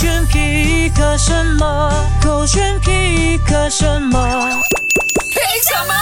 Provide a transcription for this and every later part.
选皮克什么？狗选皮克什么？凭什么？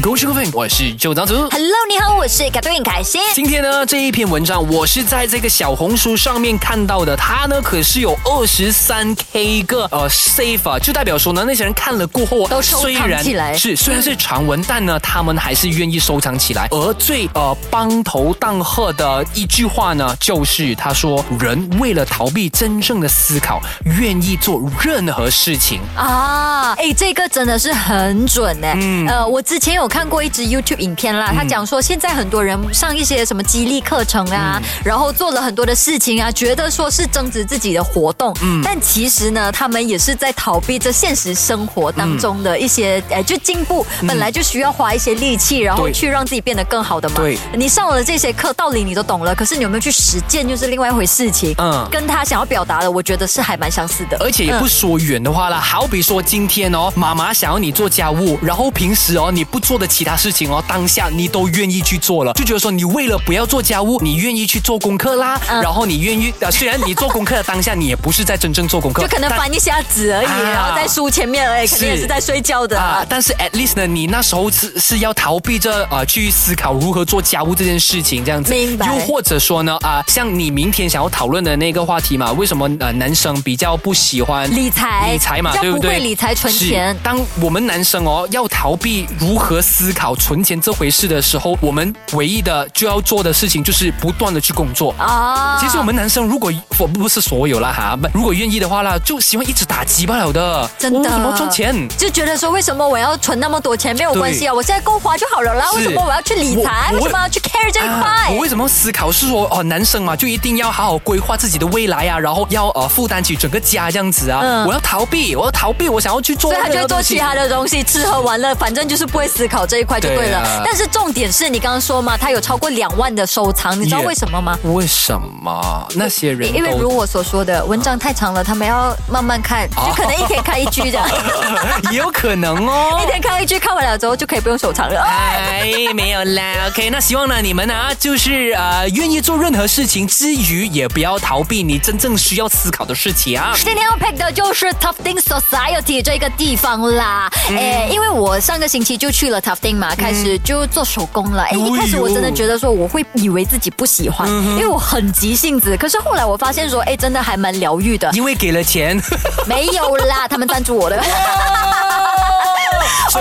狗血粉，我是周长祖。Hello，你好，我是 Catherine 凯欣。今天呢，这一篇文章我是在这个小红书上面看到的，它呢可是有二十三 K 个呃 save 啊，就代表说呢，那些人看了过后，都收藏虽然起来是虽然是长文，但呢，他们还是愿意收藏起来。而最呃帮头当贺的一句话呢，就是他说，人为了逃避真正的思考，愿意做任何事情。啊，哎，这个真的是很准呢。嗯呃，我之前有看过一支 YouTube 影片啦，他讲说现在很多人上一些什么激励课程啊，嗯。然后做了很多的事情啊，觉得说是增值自己的活动，嗯。但其实呢，他们也是在逃避这现实生活当中的一些，呃，就进步本来就需要花一些力气，然后去让自己变得更好的嘛。对。你上了这些课，道理你都懂了，可是你有没有去实践，就是另外一回事情。嗯。跟他想要表达的，我觉得是还蛮相似的。而且也不说远的话啦，好比说今天哦，妈妈想要你做家务，然后平时哦你不做的其他事情哦，当下你都愿意去做了，就觉得说你为了不要做家务，你愿意去做功课啦，嗯然后你愿意呃，虽然你做功课的当下你也不是在真正做功课，就可能翻一下纸而已，啊然后在书前面而已，肯定也是在睡觉的。啊，但是 at least 呢，你那时候是是要逃避着呃去思考如何做家务这件事情，这样子。明白又或者说呢，啊、像你明天想要讨论的那个话题嘛，为什么呃男生比较不喜欢理财理财嘛，对不对？不会理财存钱是当我们男生哦要逃避如何思考存钱这回事的时候，我们唯一的就要做的事情就是不断的去工作。啊其实我们男生如果我不是所有啦哈，如果愿意的话啦，就喜欢一直打击罢了的。真的我为什么要赚钱？就觉得说，为什么我要存那么多钱？没有关系啊，我现在够花就好了啦。为什么我要去理财？为什么要去 care 这一啊块我？为什么思考是说哦，男生嘛就一定要好好规划自己的未来啊，然后要呃负担起整个家这样子啊。嗯我要逃避，我要逃避，我想要去做所以他就会做其他的东西，吃喝玩乐，反正就是不会思考这一块就对了。对啊但是重点是你刚刚说嘛，他有超过两万的收藏，你知道为什么吗？为什么那些人因为如我所说的，文章太长了，他们要慢慢看，就可能一天看一句这样，也有可能哦一。天看一句，看完了之后就可以不用收藏了。哎，没有啦，OK，那希望呢你们啊，就是呃愿意做任何事情之余，也不要逃避你真正需要思考的事情啊。今天要 pick 的就是 Tufting Society 这个地方啦。嗯、因为我上个星期就去了 Tufting 嘛，开始就做手工了。哎，一开始我真的觉得说我会以为自己不喜欢，因为我很急性子。可是后来我发现说，哎，真的还蛮疗愈的。因为给了钱，没有啦，他们赞助我的。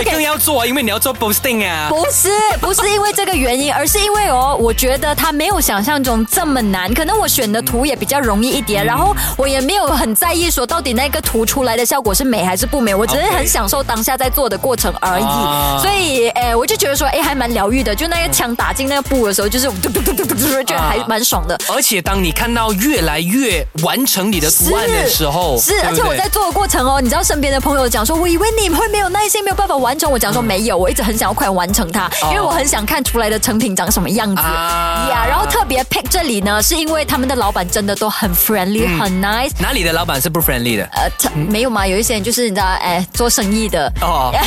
所以更要做，因为你要做 boosting 啊。不是，不是因为这个原因，而是因为哦，我觉得它没有想象中这么难。可能我选的图也比较容易一嗯点，然后我也没有很在意说到底那个图出来的效果是美还是不美，我只是很享受当下在做的过程而已。啊所以，哎，我就觉得说，哎，还蛮疗愈的。就那个枪打进那个布的时候，就是嘟嘟嘟嘟嘟嘟，觉得还蛮爽的。而且当你看到越来越完成你的图案的时候，是，对对而且我在做的过程哦，你知道身边的朋友讲说，我以为你会没有耐心，没有办法完成。我讲说没有，我一直很想要快完成它，因为我很想看出来的成品长什么样子。啊呀然后特别 pick 这里呢，是因为他们的老板真的都很 friendly，、很 nice。哪里的老板是不 friendly 的？呃，他没有嘛？有一些人就是你知道，哎，做生意的。哦，掉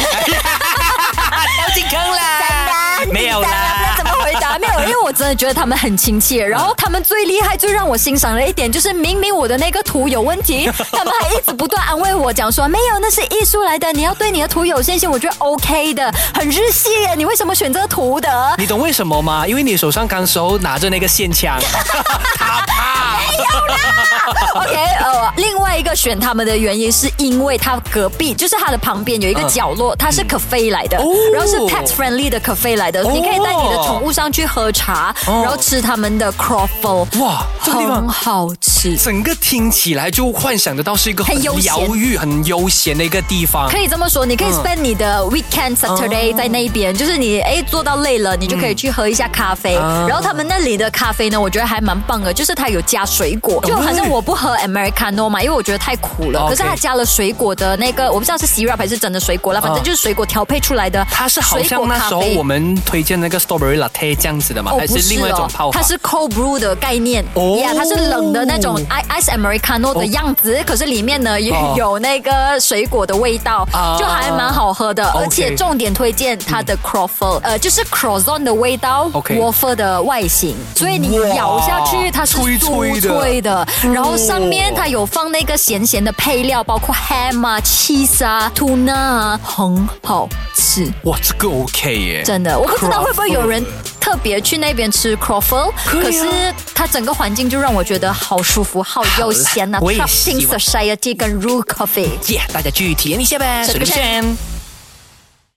进坑啦，没有不知啦道。怎么回答？没有，因为我真的觉得他们很亲切。然后他们最厉害、最让我欣赏的一点，就是明明我的那个图有问题，他们还一直不断安慰我，讲说没有，那是艺术来的，你要对你的图有信心。我觉得 OK 的，很日系耶。你为什么选这个图的？你懂为什么吗？因为你手上刚手拿着那个线枪，没有啦。OK，呃，另外一个选他们的原因是因为他隔壁就是他的旁边有一个角落，它是 cafe 来的，哦。然后是 pet friendly 的 cafe 来的，你可以带你的宠物上去喝茶，哦。然后吃他们的 croffle，哇，这个地很方好吃。整个听起来就幻想得到是一个很很悠闲。疗愈、很悠闲的一个地方。可以这么说，你可以 spend 你的 weekend Saturday 在那边，就是你哎做到累了，你就可以去喝一下咖啡。啊。然后他们那里的咖啡呢，我觉得还蛮棒的，就是它有加水果，就好像我不喝 Americano 嘛，因为我觉得太苦了。可是它加了水果的那个，我不知道是 syrup 还是真的水果了，反正就是水果调配出来的它是好像那时候我们推荐那个 strawberry latte 这样子的吗？哦，还是另外一种哦泡，法？它是 cold brew 的概念，哦。呀，它是冷的那种 ice americano 的样子，可是里面呢也哦。有那个水果的味道，啊。就还蛮好喝的，而且重点推荐它的 croffle，呃，就是 croissant 的味道 waffle 的外形，所以你哇咬下去它是酥脆的，然后上面它有放那个咸咸的配料，包括 ham 啊、cheese 啊、tuna 啊，很好吃。哇，这个 OK 耶，真的，我不知道会不会有人特别去那边吃 croffle，可以啊可是它整个环境就让我觉得好舒服、好悠闲呐、我也 Trusting Society 跟 Rule Coffee。耶大家去体验一下呗，手这个手这个圈。